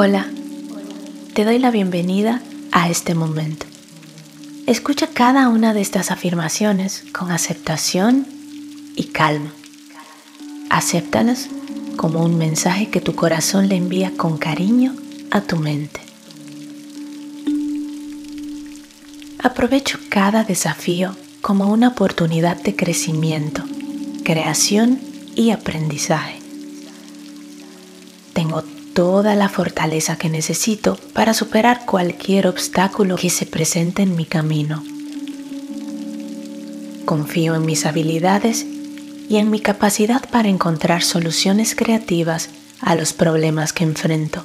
Hola, te doy la bienvenida a este momento. Escucha cada una de estas afirmaciones con aceptación y calma. Acéptalas como un mensaje que tu corazón le envía con cariño a tu mente. Aprovecho cada desafío como una oportunidad de crecimiento, creación y aprendizaje. Tengo toda la fortaleza que necesito para superar cualquier obstáculo que se presente en mi camino. Confío en mis habilidades y en mi capacidad para encontrar soluciones creativas a los problemas que enfrento.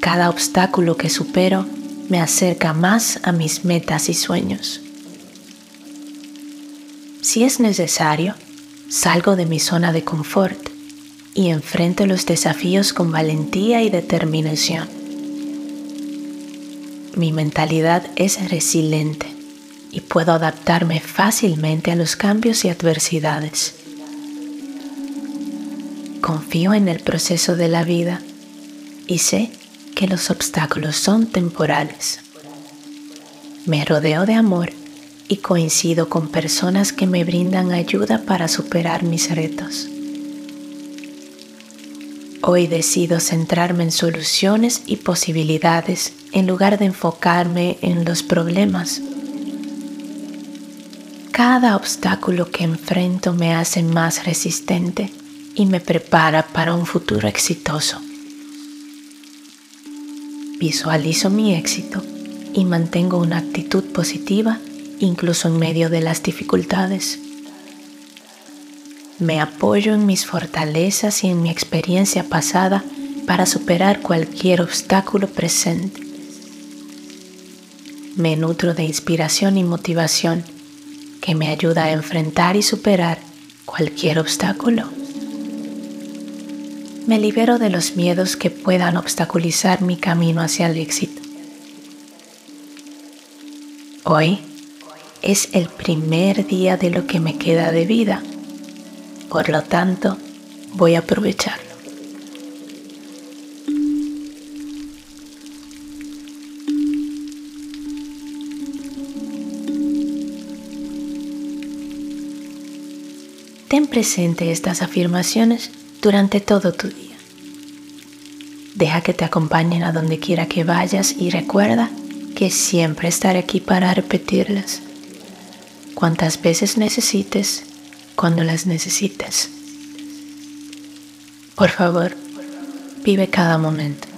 Cada obstáculo que supero me acerca más a mis metas y sueños. Si es necesario, salgo de mi zona de confort y enfrento los desafíos con valentía y determinación. Mi mentalidad es resiliente y puedo adaptarme fácilmente a los cambios y adversidades. Confío en el proceso de la vida y sé que los obstáculos son temporales. Me rodeo de amor y coincido con personas que me brindan ayuda para superar mis retos. Hoy decido centrarme en soluciones y posibilidades en lugar de enfocarme en los problemas. Cada obstáculo que enfrento me hace más resistente y me prepara para un futuro exitoso. Visualizo mi éxito y mantengo una actitud positiva incluso en medio de las dificultades. Me apoyo en mis fortalezas y en mi experiencia pasada para superar cualquier obstáculo presente. Me nutro de inspiración y motivación que me ayuda a enfrentar y superar cualquier obstáculo. Me libero de los miedos que puedan obstaculizar mi camino hacia el éxito. Hoy es el primer día de lo que me queda de vida, por lo tanto voy a aprovecharlo. Ten presente estas afirmaciones durante todo tu día. Deja que te acompañen a donde quiera que vayas y recuerda que siempre estaré aquí para repetirlas. Cuantas veces necesites, cuando las necesites. Por favor, vive cada momento.